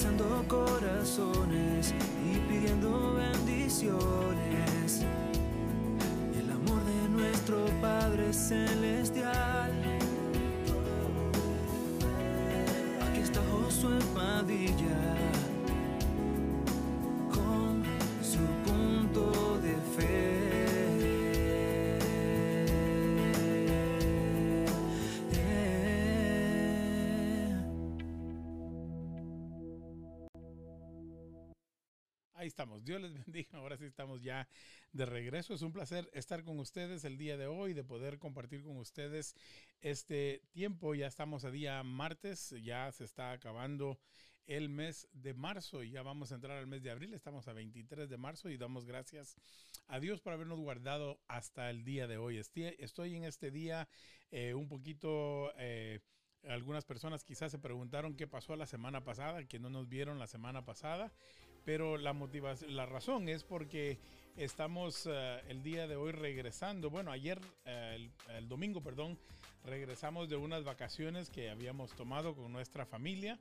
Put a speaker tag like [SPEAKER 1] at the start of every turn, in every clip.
[SPEAKER 1] Alcanzando corazones y pidiendo bendiciones. El amor de nuestro Padre Celestial. Aquí está Josué Padilla
[SPEAKER 2] estamos. Dios les bendiga. Ahora sí estamos ya de regreso. Es un placer estar con ustedes el día de hoy, de poder compartir con ustedes este tiempo. Ya estamos a día martes, ya se está acabando el mes de marzo y ya vamos a entrar al mes de abril. Estamos a 23 de marzo y damos gracias a Dios por habernos guardado hasta el día de hoy. Estoy, en este día eh, un poquito... eh, algunas personas quizás se preguntaron qué pasó la semana pasada, que no nos vieron la semana pasada, pero la motivación, la razón es porque estamos eh, el día de hoy regresando. Bueno, ayer, eh, el, el domingo, perdón, regresamos de unas vacaciones que habíamos tomado con nuestra familia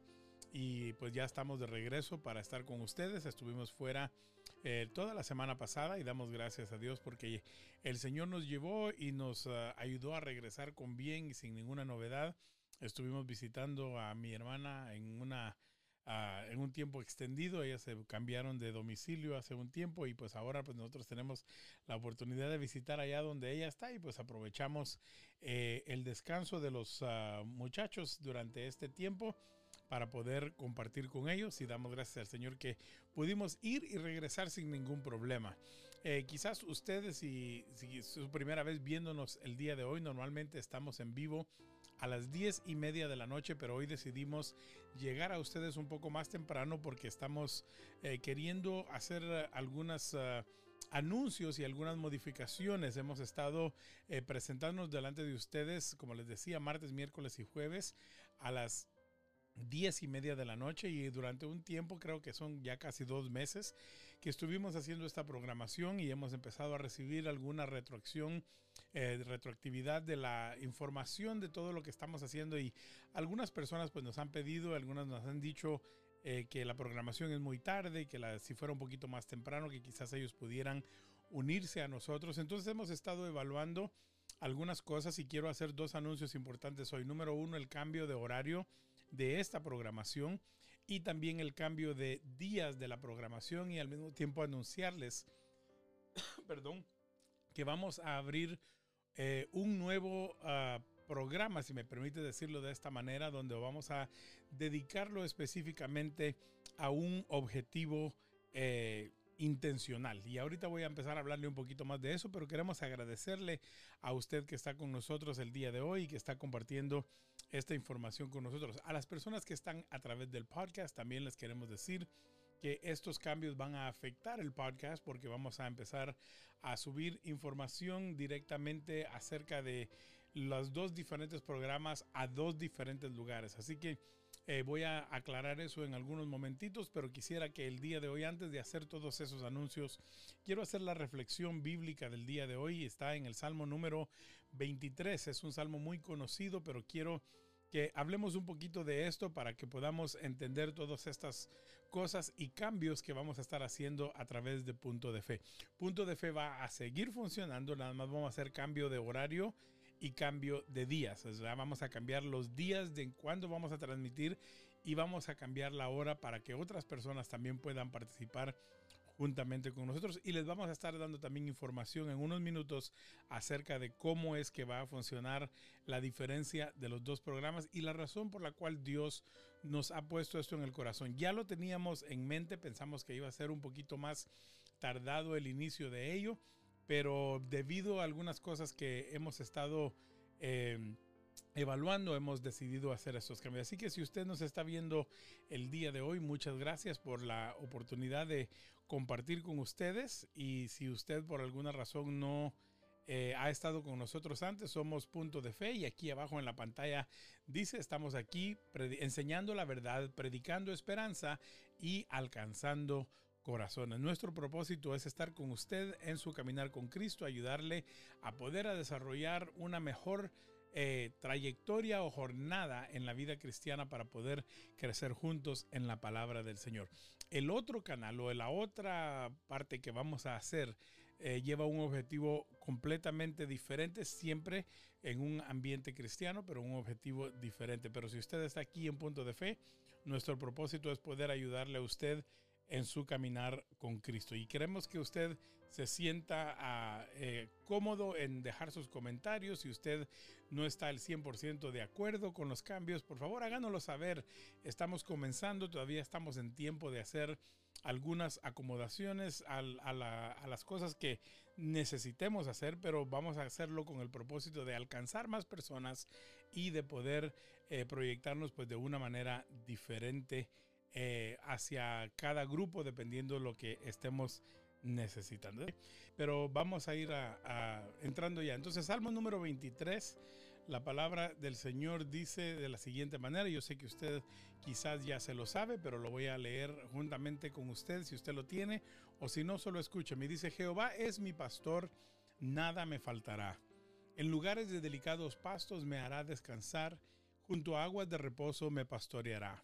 [SPEAKER 2] y pues ya estamos de regreso para estar con ustedes. Estuvimos fuera eh, toda la semana pasada y damos gracias a Dios porque el Señor nos llevó y nos eh, ayudó a regresar con bien y sin ninguna novedad. Estuvimos visitando a mi hermana en una en un tiempo extendido. Ellas se cambiaron de domicilio hace un tiempo y pues ahora pues nosotros tenemos la oportunidad de visitar allá donde ella está y pues aprovechamos eh, el descanso de los ah, muchachos durante este tiempo para poder compartir con ellos y damos gracias al Señor que pudimos ir y regresar sin ningún problema. Eh, quizás ustedes, si, si es su primera vez viéndonos el día de hoy, normalmente estamos en vivo a las 10 y media de la noche, pero hoy decidimos llegar a ustedes un poco más temprano porque estamos eh, queriendo hacer eh, algunas... ah, anuncios y algunas modificaciones. Hemos estado presentándonos delante de ustedes, como les decía, martes, miércoles y jueves a las 10 y media de la noche y durante un tiempo, creo que son ya casi dos meses, que estuvimos haciendo esta programación y hemos empezado a recibir alguna retroacción, eh, retroactividad de la información de todo lo que estamos haciendo y algunas personas pues nos han pedido, algunas nos han dicho eh, que la programación es muy tarde, que si fuera un poquito más temprano, que quizás ellos pudieran unirse a nosotros. Entonces hemos estado evaluando algunas cosas y quiero hacer dos anuncios importantes hoy. Número uno, el cambio de horario de esta programación y también el cambio de días de la programación y al mismo tiempo anunciarles, perdón, que vamos a abrir eh, un nuevo ah, programa, si me permite decirlo de esta manera, donde vamos a dedicarlo específicamente a un objetivo eh, intencional. Y ahorita voy a empezar a hablarle un poquito más de eso, pero queremos agradecerle a usted que está con nosotros el día de hoy y que está compartiendo esta información con nosotros. A las personas que están a través del podcast también les queremos decir que estos cambios van a afectar el podcast porque vamos a empezar a subir información directamente acerca de los dos diferentes programas a dos diferentes lugares. Así que eh, voy a aclarar eso en algunos momentitos, pero quisiera que el día de hoy, antes de hacer todos esos anuncios, quiero hacer la reflexión bíblica del día de hoy. Está en el Salmo número 23. Es un salmo muy conocido, pero quiero que hablemos un poquito de esto para que podamos entender todas estas cosas y cambios que vamos a estar haciendo a través de Punto de Fe. Punto de Fe va a seguir funcionando, nada más vamos a hacer cambio de horario y cambio de días. Vamos a cambiar los días de cuándo vamos a transmitir y vamos a cambiar la hora para que otras personas también puedan participar juntamente con nosotros y les vamos a estar dando también información en unos minutos acerca de cómo es que va a funcionar la diferencia de los dos programas y la razón por la cual Dios nos ha puesto esto en el corazón. Ya lo teníamos en mente, pensamos que iba a ser un poquito más tardado el inicio de ello, pero debido a algunas cosas que hemos estado eh, evaluando, hemos decidido hacer estos cambios. Así que si usted nos está viendo el día de hoy, muchas gracias por la oportunidad de compartir con ustedes y si usted por alguna razón no eh, ha estado con nosotros antes, somos Punto de Fe y aquí abajo en la pantalla dice, estamos aquí enseñando la verdad, predicando esperanza y alcanzando corazones. Nuestro propósito es estar con usted en su caminar con Cristo, ayudarle a poder a desarrollar una mejor eh, trayectoria o jornada en la vida cristiana para poder crecer juntos en la palabra del Señor. El otro canal o la otra parte que vamos a hacer eh, lleva un objetivo completamente diferente, siempre en un ambiente cristiano, pero un objetivo diferente. Pero si usted está aquí en punto de fe, nuestro propósito es poder ayudarle a usted en su caminar con Cristo. Y queremos que usted se sienta ah, eh, cómodo en dejar sus comentarios. Si usted no está al 100% de acuerdo con los cambios, por favor háganoslo saber. Estamos comenzando, todavía estamos en tiempo de hacer algunas acomodaciones a, las cosas que necesitemos hacer, pero vamos a hacerlo con el propósito de alcanzar más personas y de poder eh, proyectarnos pues de una manera diferente eh, hacia cada grupo dependiendo de lo que estemos necesitando. Pero vamos a ir entrando ya. Entonces, Salmo número 23, la palabra del Señor dice de la siguiente manera, yo sé que usted quizás ya se lo sabe, pero lo voy a leer juntamente con usted si usted lo tiene, o si no, solo escucha. Me dice, Jehová es mi pastor, nada me faltará. En lugares de delicados pastos me hará descansar, junto a aguas de reposo me pastoreará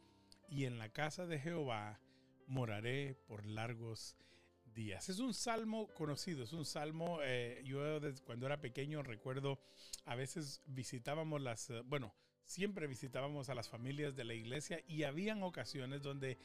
[SPEAKER 2] y en la casa de Jehová moraré por largos días. Es un salmo conocido, es un salmo, eh, yo cuando era pequeño recuerdo, a veces visitábamos las, eh, bueno, siempre visitábamos a las familias de la iglesia y habían ocasiones donde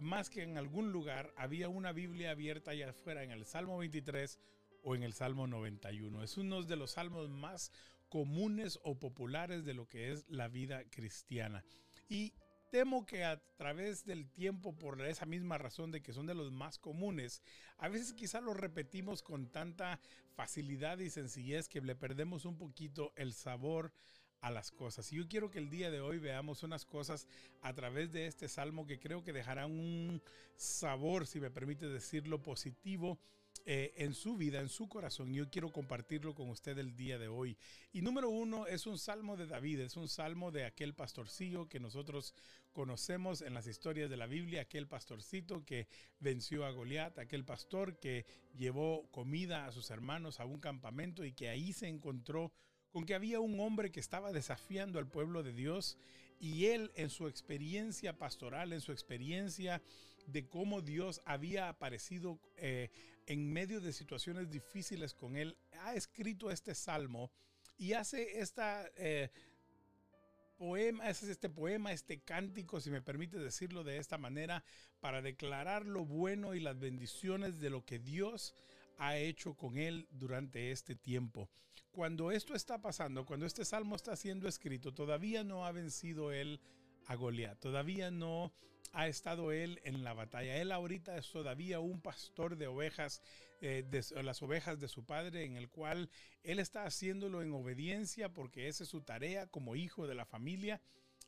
[SPEAKER 2] más que en algún lugar había una Biblia abierta allá afuera en el Salmo 23 o en el Salmo 91. Es uno de los salmos más comunes o populares de lo que es la vida cristiana. Y temo que a través del tiempo, por esa misma razón de que son de los más comunes, a veces quizá los repetimos con tanta facilidad y sencillez que le perdemos un poquito el sabor a las cosas. Y yo quiero que el día de hoy veamos unas cosas a través de este salmo que creo que dejarán un sabor, si me permite decirlo, positivo eh, en su vida, en su corazón. Yo quiero compartirlo con usted el día de hoy. Y número uno es un salmo de David, es un salmo de aquel pastorcillo que nosotros conocemos en las historias de la Biblia, aquel pastorcito que venció a Goliat, aquel pastor que llevó comida a sus hermanos a un campamento y que ahí se encontró con que había un hombre que estaba desafiando al pueblo de Dios y él en su experiencia pastoral, en su experiencia de cómo Dios había aparecido eh, en medio de situaciones difíciles con él, ha escrito este salmo y hace esta eh, poema, este poema, este cántico, si me permite decirlo de esta manera, para declarar lo bueno y las bendiciones de lo que Dios ha hecho con él durante este tiempo. Cuando esto está pasando, cuando este salmo está siendo escrito, todavía no ha vencido él a Goliat, todavía no ha estado él en la batalla. Él ahorita es todavía un pastor de ovejas, eh, las ovejas de su padre, en el cual él está haciéndolo en obediencia porque esa es su tarea como hijo de la familia.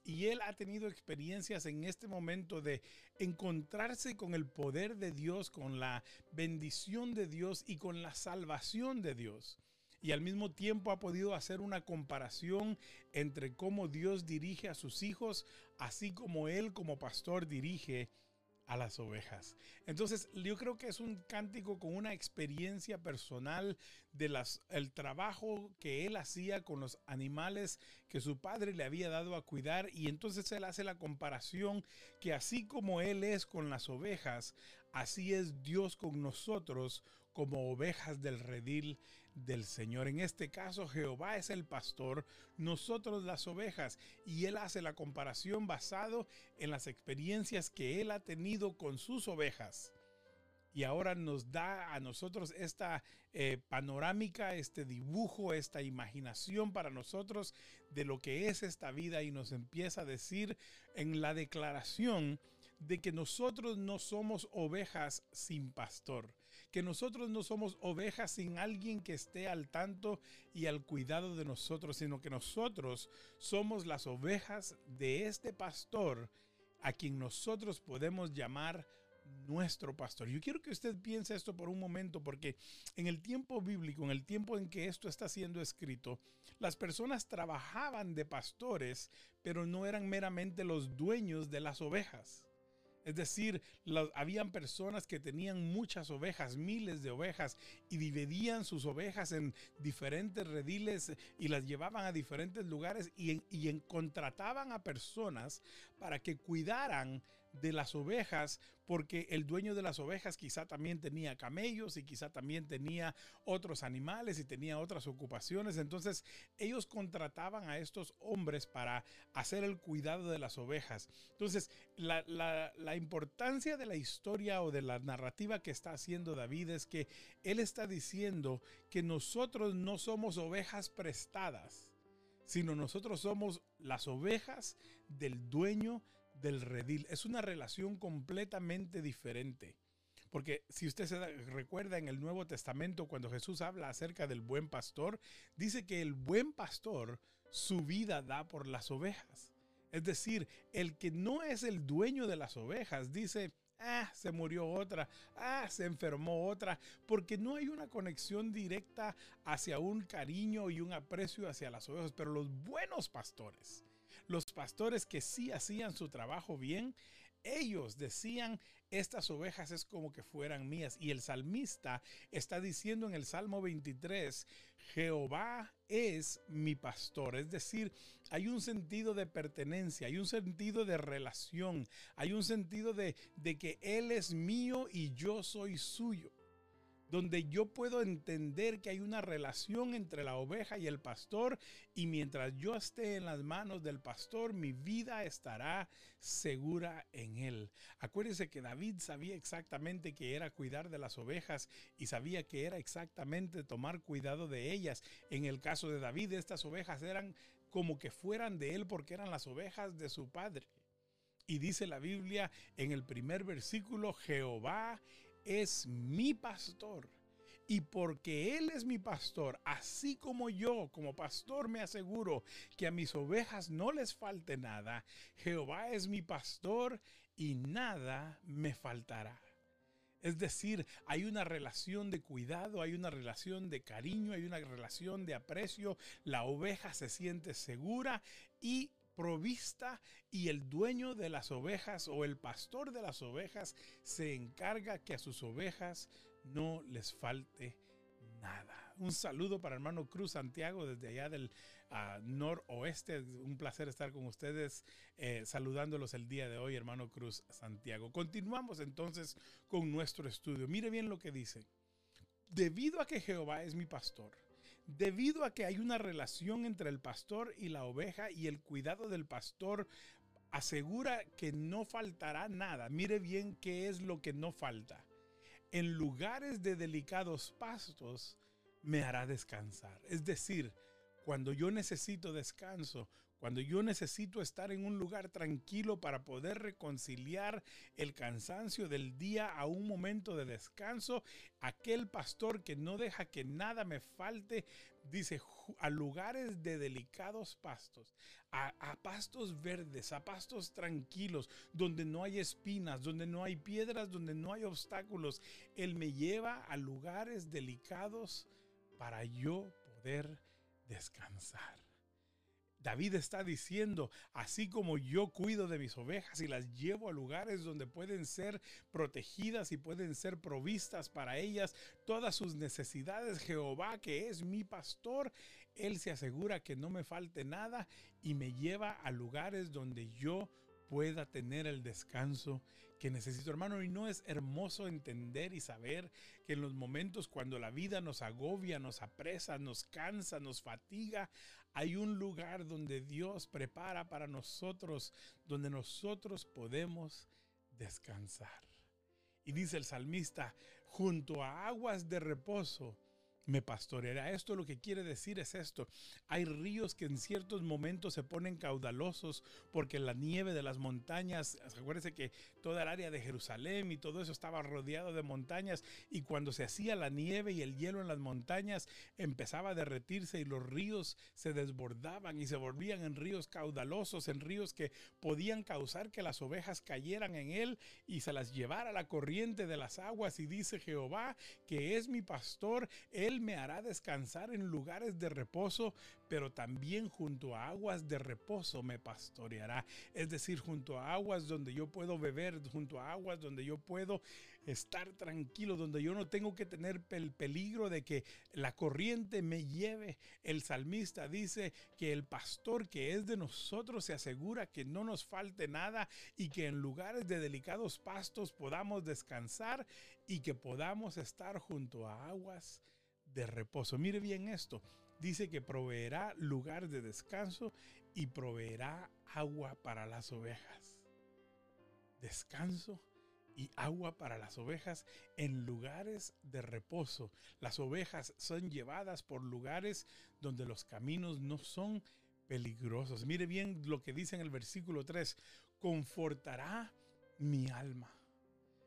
[SPEAKER 2] Y él ha tenido experiencias en este momento de encontrarse con el poder de Dios, con la bendición de Dios y con la salvación de Dios y al mismo tiempo ha podido hacer una comparación entre cómo Dios dirige a sus hijos, así como Él como pastor dirige a las ovejas. Entonces, yo creo que es un cántico con una experiencia personal de las el trabajo que él hacía con los animales que su padre le había dado a cuidar y entonces él hace la comparación que así como él es con las ovejas, así es Dios con nosotros como ovejas del redil del Señor. En este caso, Jehová es el pastor, nosotros las ovejas. Y él hace la comparación basado en las experiencias que él ha tenido con sus ovejas. y ahora nos da a nosotros esta eh, panorámica, este dibujo, esta imaginación para nosotros de lo que es esta vida y nos empieza a decir en la declaración de que nosotros no somos ovejas sin pastor, que nosotros no somos ovejas sin alguien que esté al tanto y al cuidado de nosotros, sino que nosotros somos las ovejas de este pastor a quien nosotros podemos llamar nuestro pastor. Yo quiero que usted piense esto por un momento porque en el tiempo bíblico, en el tiempo en que esto está siendo escrito, las personas trabajaban de pastores, pero no eran meramente los dueños de las ovejas. Es decir, habían personas que tenían muchas ovejas, miles de ovejas, y dividían sus ovejas en diferentes rediles y las llevaban a diferentes lugares y, y contrataban a personas para que cuidaran de las ovejas, porque el dueño de las ovejas quizá también tenía camellos y quizá también tenía otros animales y tenía otras ocupaciones. Entonces ellos contrataban a estos hombres para hacer el cuidado de las ovejas. Entonces la, la importancia de la historia o de la narrativa que está haciendo David es que él está diciendo que nosotros no somos ovejas prestadas sino nosotros somos las ovejas del dueño del redil. Es una relación completamente diferente. Porque si usted se recuerda en el Nuevo Testamento, cuando Jesús habla acerca del buen pastor, dice que el buen pastor su vida da por las ovejas. Es decir, el que no es el dueño de las ovejas dice, ah, se murió otra, ah, se enfermó otra, porque no hay una conexión directa hacia un cariño y un aprecio hacia las ovejas. Pero los buenos pastores, los pastores que sí hacían su trabajo bien, ellos decían, estas ovejas es como que fueran mías. Y el salmista está diciendo en el Salmo 23, Jehová es mi pastor. Es decir, hay un sentido de pertenencia, hay un sentido de relación, hay un sentido de, de que Él es mío y yo soy suyo donde yo puedo entender que hay una relación entre la oveja y el pastor y mientras yo esté en las manos del pastor, mi vida estará segura en él. Acuérdense que David sabía exactamente que era cuidar de las ovejas y sabía que era exactamente tomar cuidado de ellas. En el caso de David, estas ovejas eran como que fueran de él porque eran las ovejas de su padre. Y dice la Biblia en el primer versículo, Jehová es mi pastor. Y porque Él es mi pastor, así como yo como pastor me aseguro que a mis ovejas no les falte nada, Jehová es mi pastor y nada me faltará. Es decir, hay una relación de cuidado, hay una relación de cariño, hay una relación de aprecio. La oveja se siente segura y provista y el dueño de las ovejas o el pastor de las ovejas se encarga que a sus ovejas no les falte nada. Un saludo para hermano Cruz Santiago desde allá del uh, noroeste. Un placer estar con ustedes eh, saludándolos el día de hoy, hermano Cruz Santiago. Continuamos entonces con nuestro estudio. Mire bien lo que dice. Debido a que Jehová es mi pastor, debido a que hay una relación entre el pastor y la oveja y el cuidado del pastor asegura que no faltará nada. Mire bien qué es lo que no falta. En lugares de delicados pastos me hará descansar. Es decir, cuando yo necesito descanso, cuando yo necesito estar en un lugar tranquilo para poder reconciliar el cansancio del día a un momento de descanso, aquel pastor que no deja que nada me falte, dice, a lugares de delicados pastos, a, a, pastos verdes, a pastos tranquilos, donde no hay espinas, donde no hay piedras, donde no hay obstáculos. Él me lleva a lugares delicados para yo poder descansar. David está diciendo, así como yo cuido de mis ovejas y las llevo a lugares donde pueden ser protegidas y pueden ser provistas para ellas todas sus necesidades, Jehová que es mi pastor, Él se asegura que no me falte nada y me lleva a lugares donde yo pueda tener el descanso que necesito, hermano. Y no es hermoso entender y saber que en los momentos cuando la vida nos agobia, nos apresa, nos cansa, nos fatiga, hay un lugar donde Dios prepara para nosotros, donde nosotros podemos descansar. Y dice el salmista, junto a aguas de reposo me pastoreará. Esto lo que quiere decir es esto. Hay ríos que en ciertos momentos se ponen caudalosos porque la nieve de las montañas, acuérdense que toda el área de Jerusalén y todo eso estaba rodeado de montañas y cuando se hacía la nieve y el hielo en las montañas empezaba a derretirse y los ríos se desbordaban y se volvían en ríos caudalosos, en ríos que podían causar que las ovejas cayeran en él y se las llevara la corriente de las aguas y dice Jehová que es mi pastor, él me hará descansar en lugares de reposo, pero también junto a aguas de reposo me pastoreará. Es decir, junto a aguas donde yo puedo beber, junto a aguas donde yo puedo estar tranquilo, donde yo no tengo que tener el peligro de que la corriente me lleve. El salmista dice que el pastor que es de nosotros se asegura que no nos falte nada y que en lugares de delicados pastos podamos descansar y que podamos estar junto a aguas de reposo. Mire bien esto. Dice que proveerá lugar de descanso y proveerá agua para las ovejas. Descanso y agua para las ovejas en lugares de reposo. Las ovejas son llevadas por lugares donde los caminos no son peligrosos. Mire bien lo que dice en el versículo 3. Confortará mi alma.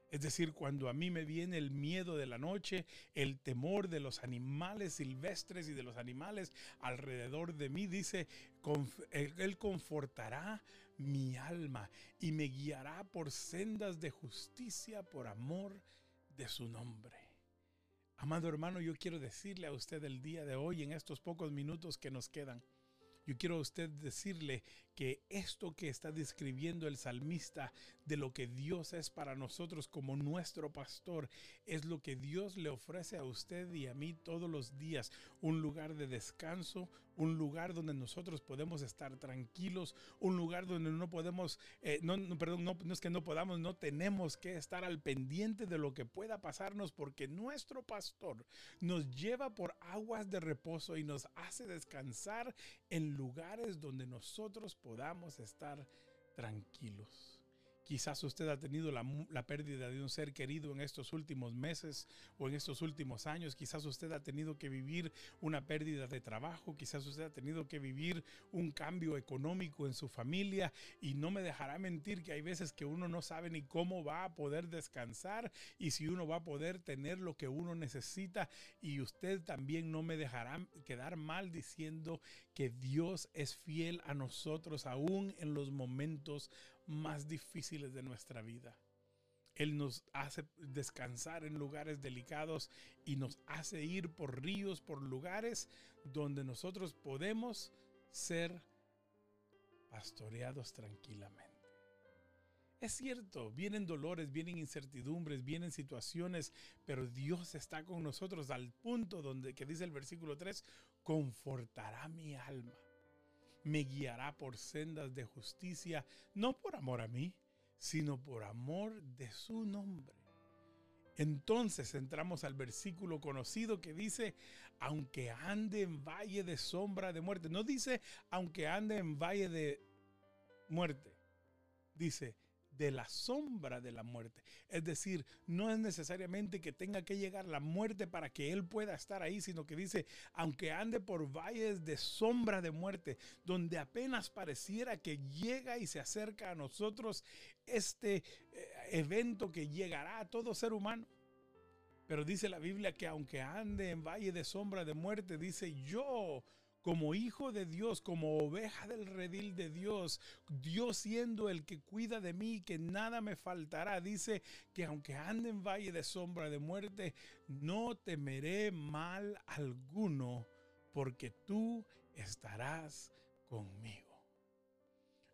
[SPEAKER 2] Es decir, cuando a mí me viene el miedo de la noche, el temor de los animales silvestres y de los animales alrededor de mí, dice, Él confortará mi alma y me guiará por sendas de justicia por amor de su nombre. Amado hermano, yo quiero decirle a usted el día de hoy, en estos pocos minutos que nos quedan, yo quiero a usted decirle que esto que está describiendo el salmista de lo que Dios es para nosotros como nuestro pastor es lo que Dios le ofrece a usted y a mí todos los días, un lugar de descanso, un lugar donde nosotros podemos estar tranquilos, un lugar donde no podemos, eh, no, perdón, no, no es que no podamos, no tenemos que estar al pendiente de lo que pueda pasarnos porque nuestro pastor nos lleva por aguas de reposo y nos hace descansar en lugares donde nosotros podamos estar tranquilos. Quizás usted ha tenido la, pérdida de un ser querido en estos últimos meses o en estos últimos años. Quizás usted ha tenido que vivir una pérdida de trabajo. Quizás usted ha tenido que vivir un cambio económico en su familia. Y no me dejará mentir que hay veces que uno no sabe ni cómo va a poder descansar y si uno va a poder tener lo que uno necesita. Y usted también no me dejará quedar mal diciendo que Dios es fiel a nosotros aún en los momentos más difíciles de nuestra vida. Él nos hace descansar en lugares delicados y nos hace ir por ríos, por lugares donde nosotros podemos ser pastoreados tranquilamente. Es cierto, vienen dolores, vienen incertidumbres, vienen situaciones, pero Dios está con nosotros al punto donde que dice el versículo 3, confortará mi alma me guiará por sendas de justicia, no por amor a mí, sino por amor de su nombre. Entonces entramos al versículo conocido que dice, aunque ande en valle de sombra de muerte. No dice, aunque ande en valle de muerte. Dice, de la sombra de la muerte. Es decir, no es necesariamente que tenga que llegar la muerte para que Él pueda estar ahí, sino que dice, aunque ande por valles de sombra de muerte, donde apenas pareciera que llega y se acerca a nosotros este eh, evento que llegará a todo ser humano. Pero dice la Biblia que aunque ande en valle de sombra de muerte, dice yo como hijo de Dios, como oveja del redil de Dios, Dios siendo el que cuida de mí, que nada me faltará. Dice que aunque ande en valle de sombra de muerte, no temeré mal alguno, porque tú estarás conmigo.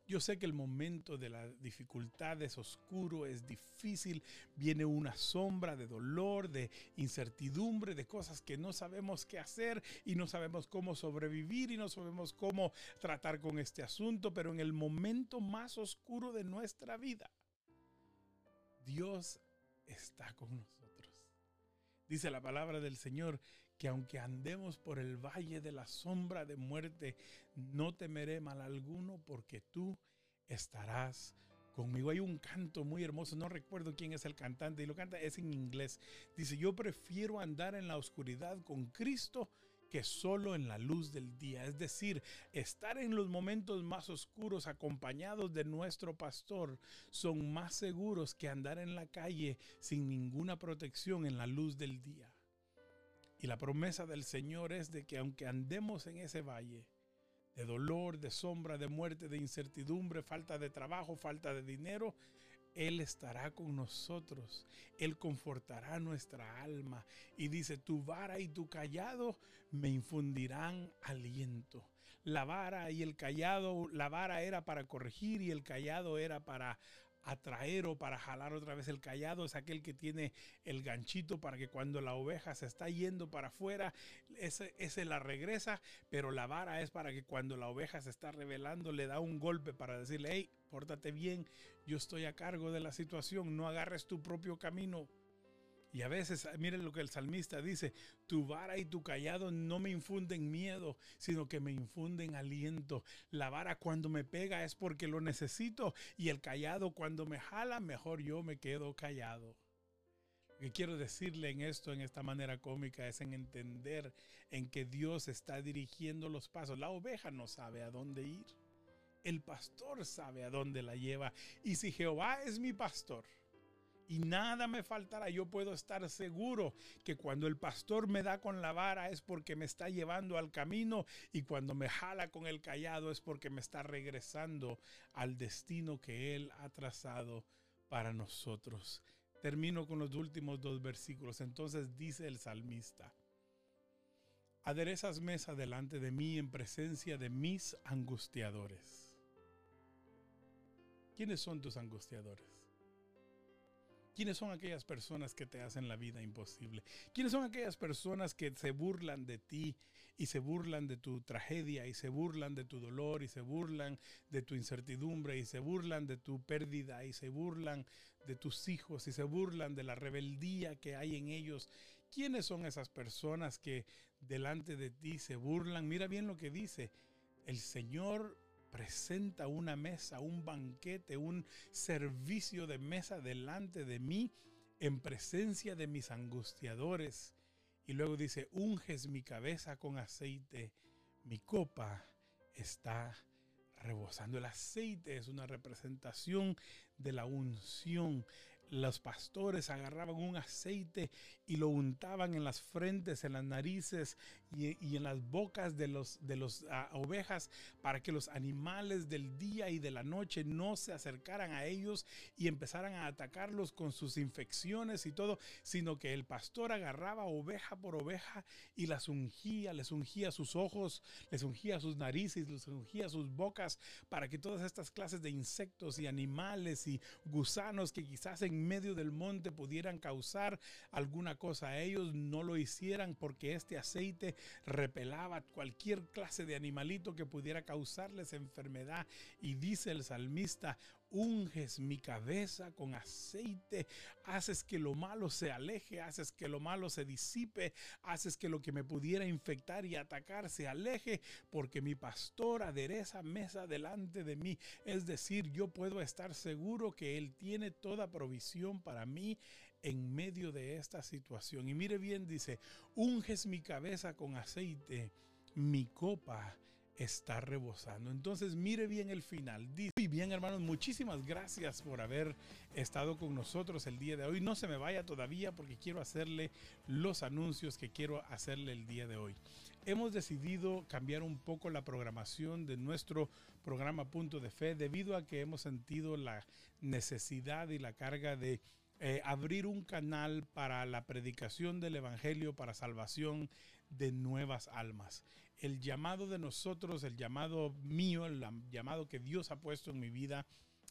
[SPEAKER 2] Yo sé que el momento de la dificultad es oscuro, es difícil, viene una sombra de dolor, de incertidumbre, de cosas que no sabemos qué hacer y no sabemos cómo sobrevivir y no sabemos cómo tratar con este asunto, pero en el momento más oscuro de nuestra vida, Dios está con nosotros. Dice la palabra del Señor que aunque andemos por el valle de la sombra de muerte, no temeré mal alguno porque tú estarás Conmigo hay un canto muy hermoso, no recuerdo quién es el cantante y lo canta, es en inglés. Dice, yo prefiero andar en la oscuridad con Cristo que solo en la luz del día. Es decir, estar en los momentos más oscuros acompañados de nuestro pastor son más seguros que andar en la calle sin ninguna protección en la luz del día. Y la promesa del Señor es de que aunque andemos en ese valle, de dolor, de sombra, de muerte, de incertidumbre, falta de trabajo, falta de dinero, Él estará con nosotros. Él confortará nuestra alma. Y dice, tu vara y tu callado me infundirán aliento. La vara y el callado, la vara era para corregir y el callado era para atraer o para jalar otra vez el callado, es aquel que tiene el ganchito para que cuando la oveja se está yendo para afuera, ese, ese la regresa, pero la vara es para que cuando la oveja se está revelando le da un golpe para decirle, hey, pórtate bien, yo estoy a cargo de la situación, no agarres tu propio camino. Y a veces, miren lo que el salmista dice, tu vara y tu callado no me infunden miedo, sino que me infunden aliento. La vara cuando me pega es porque lo necesito y el callado cuando me jala, mejor yo me quedo callado. Lo que quiero decirle en esto, en esta manera cómica, es en entender en que Dios está dirigiendo los pasos. La oveja no sabe a dónde ir. El pastor sabe a dónde la lleva. Y si Jehová es mi pastor, y nada me faltará. Yo puedo estar seguro que cuando el pastor me da con la vara es porque me está llevando al camino y cuando me jala con el callado es porque me está regresando al destino que Él ha trazado para nosotros. Termino con los últimos dos versículos. Entonces dice el salmista, aderezas mesa delante de mí en presencia de mis angustiadores. ¿Quiénes son tus angustiadores? ¿Quiénes son aquellas personas que te hacen la vida imposible? ¿Quiénes son aquellas personas que se burlan de ti y se burlan de tu tragedia y se burlan de tu dolor y se burlan de tu incertidumbre y se burlan de tu pérdida y se burlan de tus hijos y se burlan de la rebeldía que hay en ellos? ¿Quiénes son esas personas que delante de ti se burlan? Mira bien lo que dice. El Señor presenta una mesa, un banquete, un servicio de mesa delante de mí en presencia de mis angustiadores. Y luego dice, unges mi cabeza con aceite, mi copa está rebosando. El aceite es una representación de la unción los pastores agarraban un aceite y lo untaban en las frentes, en las narices y, en las bocas de los de los ah, ovejas para que los animales del día y de la noche no se acercaran a ellos y empezaran a atacarlos con sus infecciones y todo, sino que el pastor agarraba oveja por oveja y las ungía, les ungía sus ojos, les ungía sus narices, les ungía sus bocas para que todas estas clases de insectos y animales y gusanos que quizás en medio del monte pudieran causar alguna cosa a ellos, no lo hicieran porque este aceite repelaba cualquier clase de animalito que pudiera causarles enfermedad. Y dice el salmista, unges mi cabeza con aceite, haces que lo malo se aleje, haces que lo malo se disipe, haces que lo que me pudiera infectar y atacar se aleje, porque mi pastor adereza mesa delante de mí. Es decir, yo puedo estar seguro que Él tiene toda provisión para mí en medio de esta situación. Y mire bien, dice, unges mi cabeza con aceite, mi copa está rebosando. Entonces mire bien el final. Y bien hermanos, muchísimas gracias por haber estado con nosotros el día de hoy. No se me vaya todavía porque quiero hacerle los anuncios que quiero hacerle el día de hoy. Hemos decidido cambiar un poco la programación de nuestro programa Punto de Fe debido a que hemos sentido la necesidad y la carga de eh, abrir un canal para la predicación del Evangelio para salvación de nuevas almas el llamado de nosotros, el llamado mío, el llamado que Dios ha puesto en mi vida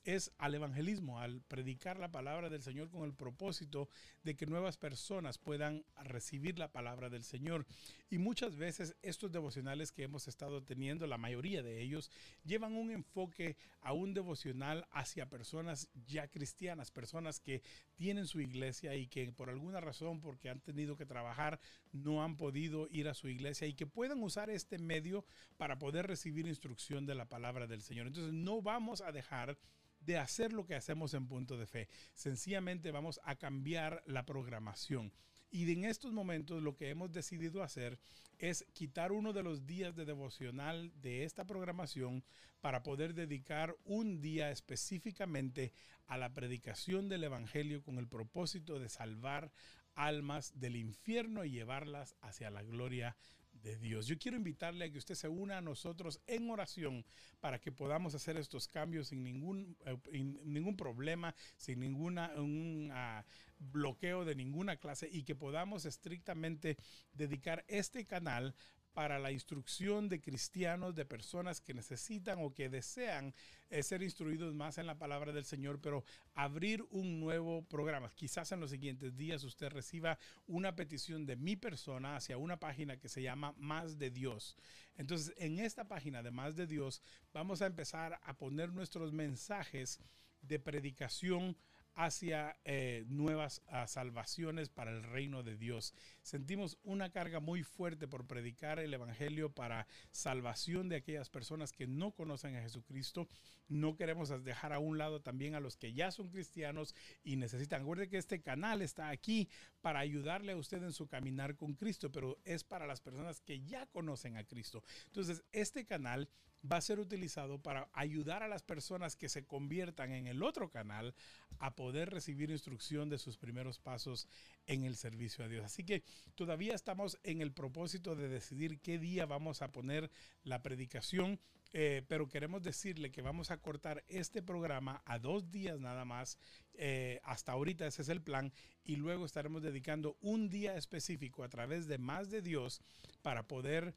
[SPEAKER 2] es al evangelismo, al predicar la palabra del Señor con el propósito de que nuevas personas puedan recibir la palabra del Señor. Y muchas veces estos devocionales que hemos estado teniendo, la mayoría de ellos, llevan un enfoque a un devocional hacia personas ya cristianas, personas que tienen su iglesia y que por alguna razón, porque han tenido que trabajar, no han podido ir a su iglesia y que puedan usar este medio para poder recibir instrucción de la palabra del Señor. Entonces no vamos a dejar de hacer lo que hacemos en punto de fe. Sencillamente vamos a cambiar la programación. Y en estos momentos lo que hemos decidido hacer es quitar uno de los días de devocional de esta programación para poder dedicar un día específicamente a la predicación del Evangelio con el propósito de salvar almas del infierno y llevarlas hacia la gloria de Dios. Yo quiero invitarle a que usted se una a nosotros en oración para que podamos hacer estos cambios sin ningún, eh, ningún problema, sin ninguna un, uh, bloqueo de ninguna clase y que podamos estrictamente dedicar este canal para la instrucción de cristianos, de personas que necesitan o que desean eh, ser instruidos más en la palabra del Señor, pero abrir un nuevo programa. Quizás en los siguientes días usted reciba una petición de mi persona hacia una página que se llama Más de Dios. Entonces, en esta página de Más de Dios vamos a empezar a poner nuestros mensajes de predicación hacia eh, nuevas ah, salvaciones para el reino de Dios. Sentimos una carga muy fuerte por predicar el Evangelio para salvación de aquellas personas que no conocen a Jesucristo. No queremos dejar a un lado también a los que ya son cristianos y necesitan. Recuerde que este canal está aquí para ayudarle a usted en su caminar con Cristo, pero es para las personas que ya conocen a Cristo. Entonces, este canal va a ser utilizado para ayudar a las personas que se conviertan en el otro canal a poder recibir instrucción de sus primeros pasos en el servicio a Dios. Así que todavía estamos en el propósito de decidir qué día vamos a poner la predicación. Eh, pero queremos decirle que vamos a cortar este programa a dos días nada más. Eh, hasta ahorita ese es el plan. Y luego estaremos dedicando un día específico a través de más de Dios para poder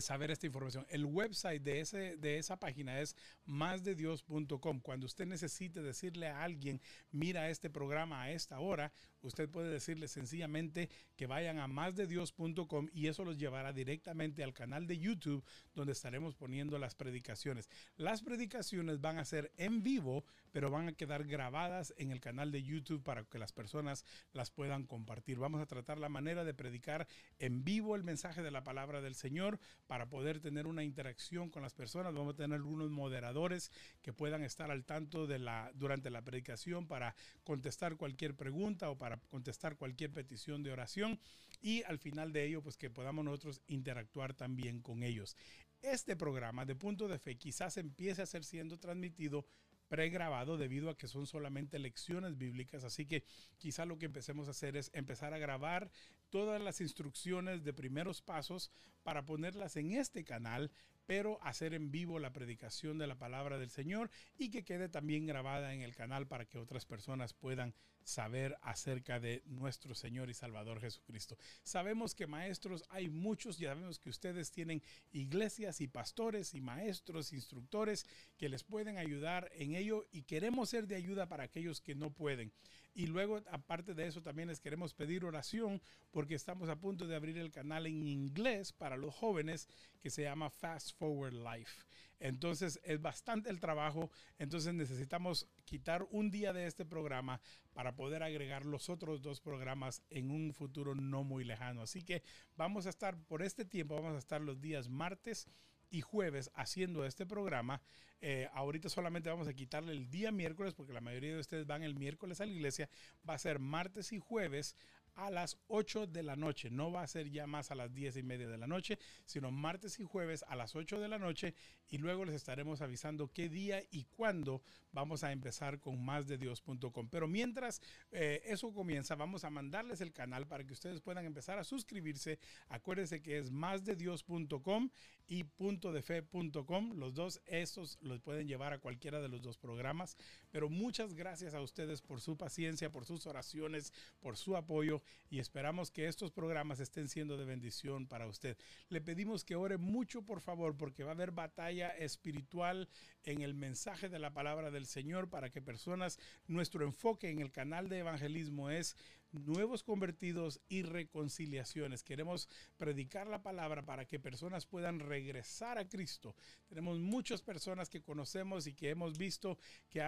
[SPEAKER 2] saber esta información. El website de, ese, de esa página es másdedios.com. Cuando usted necesite decirle a alguien, mira este programa a esta hora, usted puede decirle sencillamente que vayan a másdedios.com y eso los llevará directamente al canal de YouTube donde estaremos poniendo las predicaciones. Las predicaciones van a ser en vivo, pero van a quedar grabadas en el canal de YouTube para que las personas las puedan compartir. Vamos a tratar la manera de predicar en vivo el mensaje de la palabra del Señor para poder tener una interacción con las personas. Vamos a tener algunos moderadores que puedan estar al tanto de la durante la predicación para contestar cualquier pregunta o para contestar cualquier petición de oración y al final de ello pues que podamos nosotros interactuar también con ellos. Este programa de punto de fe quizás empiece a ser siendo transmitido pregrabado debido a que son solamente lecciones bíblicas, así que quizá lo que empecemos a hacer es empezar a grabar todas las instrucciones de primeros pasos para ponerlas en este canal pero hacer en vivo la predicación de la palabra del Señor y que quede también grabada en el canal para que otras personas puedan saber acerca de nuestro Señor y Salvador Jesucristo. Sabemos que maestros hay muchos, ya sabemos que ustedes tienen iglesias y pastores y maestros, instructores que les pueden ayudar en ello y queremos ser de ayuda para aquellos que no pueden. Y luego, aparte de eso, también les queremos pedir oración porque estamos a punto de abrir el canal en inglés para los jóvenes que se llama Fast Forward Life. Entonces es bastante el trabajo, entonces necesitamos quitar un día de este programa para poder agregar los otros dos programas en un futuro no muy lejano. Así que vamos a estar por este tiempo, vamos a estar los días martes y jueves haciendo este programa. Eh, ahorita solamente vamos a quitarle el día miércoles porque la mayoría de ustedes van el miércoles a la iglesia. Va a ser martes y jueves a las 8 de la noche. No va a ser ya más a las 10 y media de la noche, sino martes y jueves a las 8 de la noche. Y luego les estaremos avisando qué día y cuándo vamos a empezar con más Dios.com. Pero mientras eh, eso comienza, vamos a mandarles el canal para que ustedes puedan empezar a suscribirse. Acuérdense que es más Dios.com y punto de fe.com. Los dos, estos los pueden llevar a cualquiera de los dos programas. Pero muchas gracias a ustedes por su paciencia, por sus oraciones, por su apoyo y esperamos que estos programas estén siendo de bendición para usted. Le pedimos que ore mucho, por favor, porque va a haber batalla espiritual en el mensaje de la palabra del Señor para que personas, nuestro enfoque en el canal de evangelismo es nuevos convertidos y reconciliaciones. Queremos predicar la palabra para que personas puedan regresar a Cristo. Tenemos muchas personas que conocemos y que hemos visto que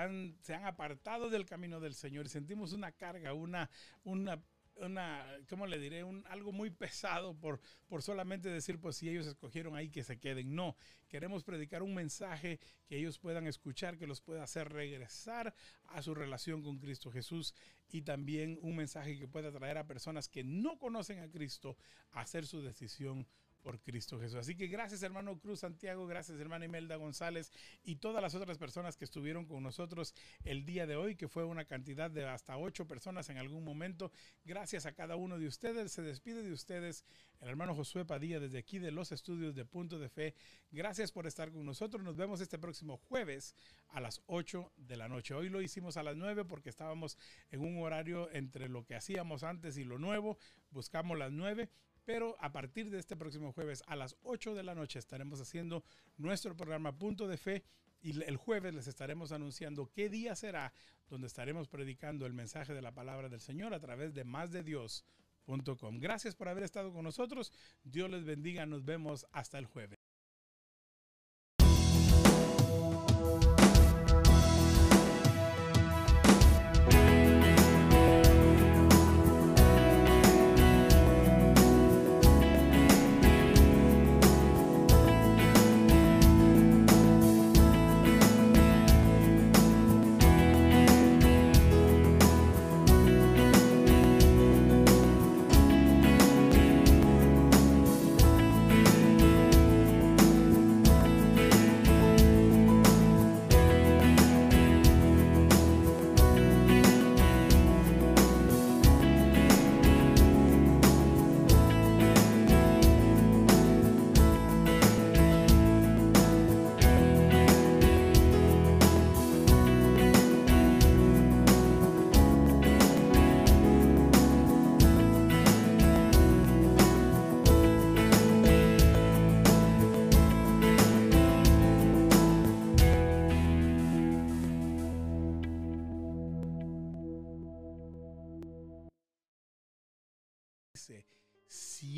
[SPEAKER 2] se han apartado del camino del Señor y sentimos una carga, una, una una, ¿cómo le diré? Un, algo muy pesado por, por solamente decir, pues si ellos escogieron ahí que se queden. No, queremos predicar un mensaje que ellos puedan escuchar, que los pueda hacer regresar a su relación con Cristo Jesús y también un mensaje que pueda traer a personas que no conocen a Cristo a hacer su decisión por Cristo Jesús. Así que gracias hermano Cruz Santiago, gracias hermana Imelda González y todas las otras personas que estuvieron con nosotros el día de hoy, que fue una cantidad de hasta ocho personas en algún momento. Gracias a cada uno de ustedes. Se despide de ustedes el hermano Josué Padilla desde aquí de los estudios de Punto de Fe. Gracias por estar con nosotros. Nos vemos este próximo jueves a las 8 de la noche. Hoy lo hicimos a las 9 porque estábamos en un horario entre lo que hacíamos antes y lo nuevo. Buscamos las 9 pero a partir de este próximo jueves a las 8 de la noche estaremos haciendo nuestro programa Punto de Fe y el jueves les estaremos anunciando qué día será donde estaremos predicando el mensaje de la palabra del Señor a través de másdedios.com. Gracias por haber estado con nosotros. Dios les bendiga. Nos vemos hasta el jueves.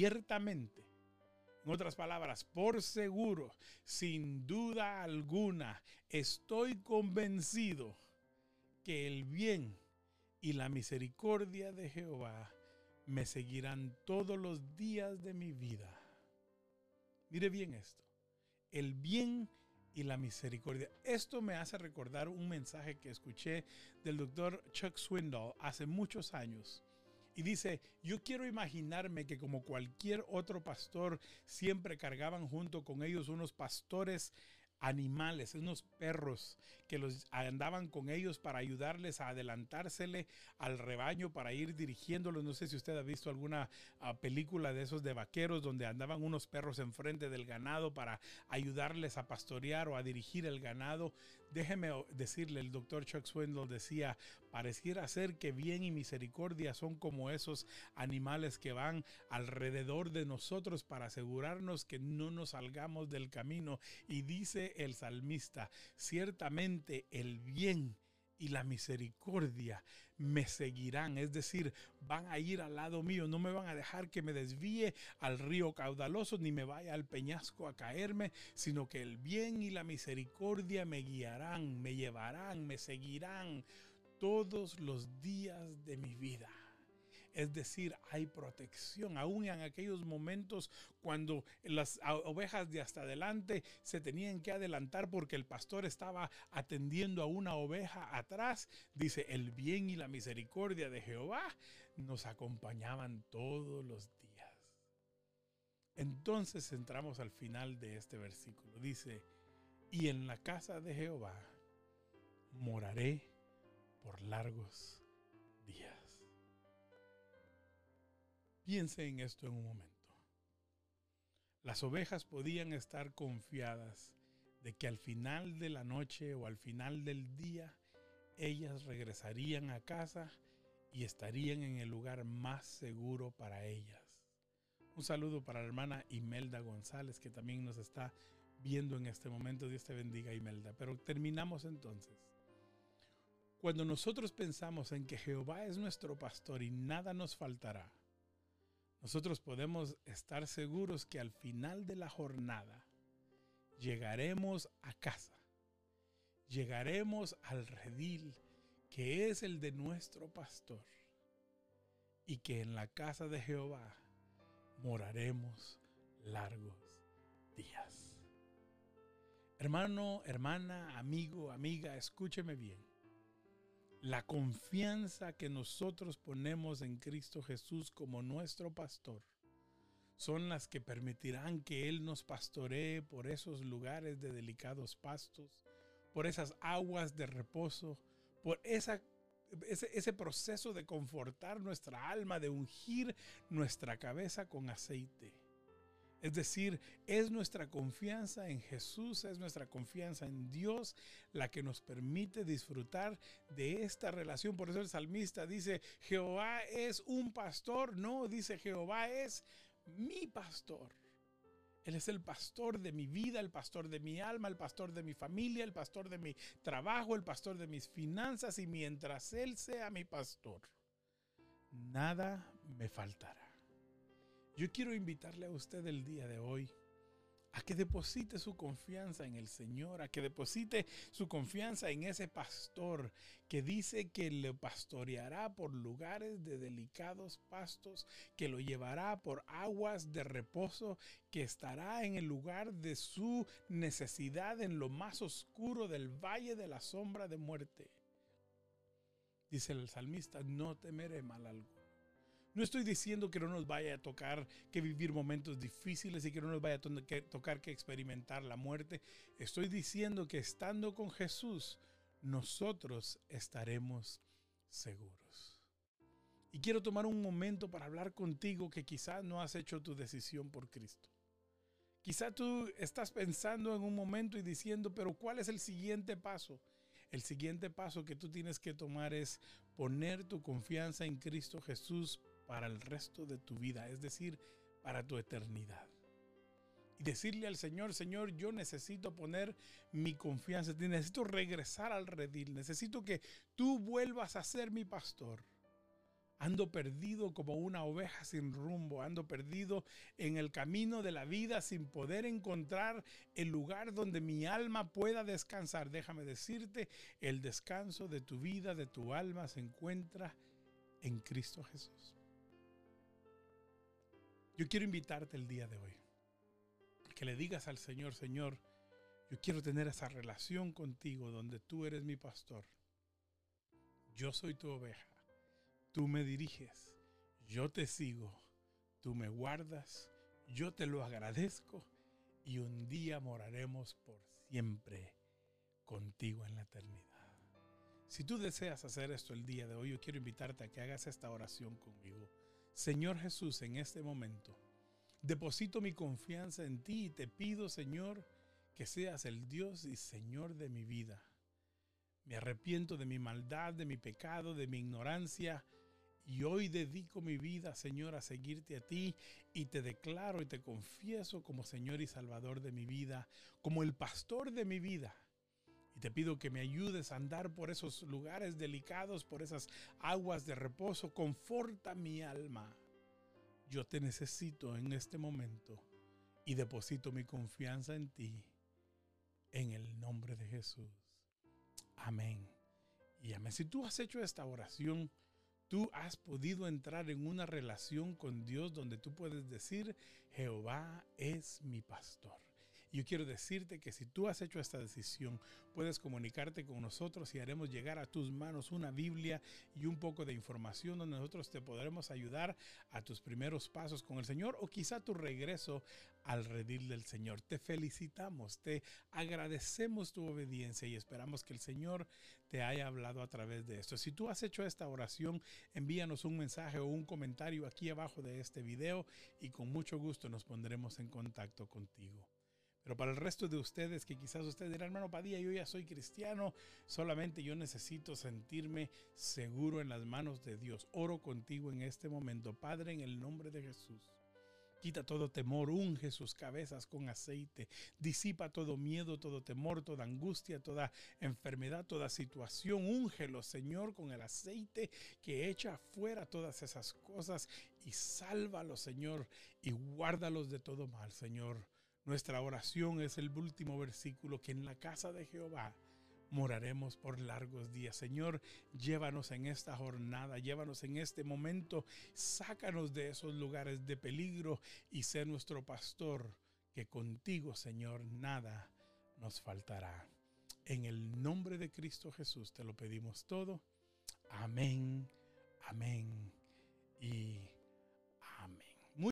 [SPEAKER 2] Ciertamente, en otras palabras, por seguro, sin duda alguna, estoy convencido que el bien y la misericordia de Jehová me seguirán todos los días de mi vida. Mire bien esto, el bien y la misericordia. Esto me hace recordar un mensaje que escuché del doctor Chuck Swindoll hace muchos años y dice, yo quiero imaginarme que como cualquier otro pastor, siempre cargaban junto con ellos unos pastores animales, unos perros que los andaban con ellos para ayudarles a adelantársele al rebaño para ir dirigiéndolos. No sé si usted ha visto alguna ah, película de esos de vaqueros donde andaban unos perros enfrente del ganado para ayudarles a pastorear o a dirigir el ganado. Déjeme decirle, el doctor Chuck Swindle decía, pareciera ser que bien y misericordia son como esos animales que van alrededor de nosotros para asegurarnos que no nos salgamos del camino. Y dice el salmista, ciertamente el bien y la misericordia me seguirán, es decir, van a ir al lado mío, no me van a dejar que me desvíe al río caudaloso ni me vaya al peñasco a caerme, sino que el bien y la misericordia me guiarán, me llevarán, me seguirán todos los días de mi vida. Es decir, hay protección, aún en aquellos momentos cuando las ovejas de hasta adelante se tenían que adelantar porque el pastor estaba atendiendo a una oveja atrás. Dice, el bien y la misericordia de Jehová nos acompañaban todos los días. Entonces entramos al final de este versículo. Dice, y en la casa de Jehová moraré por largos días. Piense en esto en un momento. Las ovejas podían estar confiadas de que al final de la noche o al final del día ellas regresarían a casa y estarían en el lugar más seguro para ellas. Un saludo para la hermana Imelda González que también nos está viendo en este momento. Dios te bendiga Imelda. Pero terminamos entonces. Cuando nosotros pensamos en que Jehová es nuestro pastor y nada nos faltará, nosotros podemos estar seguros que al final de la jornada llegaremos a casa, llegaremos al redil que es el de nuestro pastor y que en la casa de Jehová moraremos largos días. Hermano, hermana, amigo, amiga, escúcheme bien. La confianza que nosotros ponemos en Cristo Jesús como nuestro pastor son las que permitirán que Él nos pastoree por esos lugares de delicados pastos, por esas aguas de reposo, por ese proceso de confortar nuestra alma, de ungir nuestra cabeza con aceite. Es decir, es nuestra confianza en Jesús, es nuestra confianza en Dios la que nos permite disfrutar de esta relación. Por eso el salmista dice, Jehová es un pastor. No, dice Jehová es mi pastor. Él es el pastor de mi vida, el pastor de mi alma, el pastor de mi familia, el pastor de mi trabajo, el pastor de mis finanzas y mientras Él sea mi pastor, nada me faltará. Yo quiero invitarle a usted el día de hoy a que deposite su confianza en el Señor, a que deposite su confianza en ese pastor que dice que le pastoreará por lugares de delicados pastos, que lo llevará por aguas de reposo, que estará en el lugar de su necesidad en lo más oscuro del valle de la sombra de muerte. Dice el salmista, no temeré mal algo no estoy diciendo que no nos vaya a tocar que vivir momentos difíciles y que no nos vaya a tocar que experimentar la muerte. Estoy diciendo que estando con Jesús, nosotros estaremos seguros. Y quiero tomar un momento para hablar contigo que quizás no has hecho tu decisión por Cristo. Quizá tú estás pensando en un momento y diciendo, pero ¿cuál es el siguiente paso? El siguiente paso que tú tienes que tomar es poner tu confianza en Cristo Jesús para el resto de tu vida, es decir, para tu eternidad. Y decirle al Señor, Señor, yo necesito poner mi confianza en ti, necesito regresar al redil, necesito que tú vuelvas a ser mi pastor. Ando perdido como una oveja sin rumbo, ando perdido en el camino de la vida sin poder encontrar el lugar donde mi alma pueda descansar. Déjame decirte, el descanso de tu vida, de tu alma, se encuentra en Cristo Jesús. Yo quiero invitarte el día de hoy. Que le digas al Señor, Señor, yo quiero tener esa relación contigo donde tú eres mi pastor. Yo soy tu oveja. Tú me diriges. Yo te sigo. Tú me guardas. Yo te lo agradezco. Y un día moraremos por siempre contigo en la eternidad. Si tú deseas hacer esto el día de hoy, yo quiero invitarte a que hagas esta oración conmigo. Señor Jesús, en este momento, deposito mi confianza en ti y te pido, Señor, que seas el Dios y Señor de mi vida. Me arrepiento de mi maldad, de mi pecado, de mi ignorancia. Y hoy dedico mi vida, Señor, a seguirte a ti y te declaro y te confieso como Señor y Salvador de mi vida, como el pastor de mi vida. Y te pido que me ayudes a andar por esos lugares delicados, por esas aguas de reposo. Conforta mi alma. Yo te necesito en este momento y deposito mi confianza en ti. En el nombre de Jesús. Amén. Y amén. Si tú has hecho esta oración, tú has podido entrar en una relación con Dios donde tú puedes decir, Jehová es mi pastor yo quiero decirte que si tú has hecho esta decisión, puedes comunicarte con nosotros y haremos llegar a tus manos una Biblia y un poco de información donde nosotros te podremos ayudar a tus primeros pasos con el Señor o quizá tu regreso al redil del Señor. Te felicitamos, te agradecemos tu obediencia y esperamos que el Señor te haya hablado a través de esto. Si tú has hecho esta oración, envíanos un mensaje o un comentario aquí abajo de este video y con mucho gusto nos pondremos en contacto contigo. Pero para el resto de ustedes que quizás ustedes dirán, hermano Padilla, yo ya soy cristiano, solamente yo necesito sentirme seguro en las manos de Dios. Oro contigo en este momento, Padre, en el nombre de Jesús. Quita todo temor, unge sus cabezas con aceite, disipa todo miedo, todo temor, toda angustia, toda enfermedad, toda situación. Úngelo, Señor, con el aceite que echa fuera todas esas cosas y sálvalos, Señor, y guárdalos de todo mal, Señor. Nuestra oración es el último versículo que en la casa de Jehová moraremos por largos días. Señor, llévanos en esta jornada, llévanos en este momento, sácanos de esos lugares de peligro y sé nuestro pastor, que contigo, Señor, nada nos faltará. En el nombre de Cristo Jesús te lo pedimos todo. Amén, amén